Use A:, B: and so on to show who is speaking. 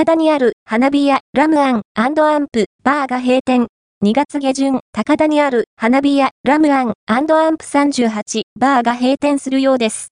A: 高田にある花火屋ラムアンアンプバーが閉店。2月下旬、高田にある花火屋ラムアンアンプ38バーが閉店するようです。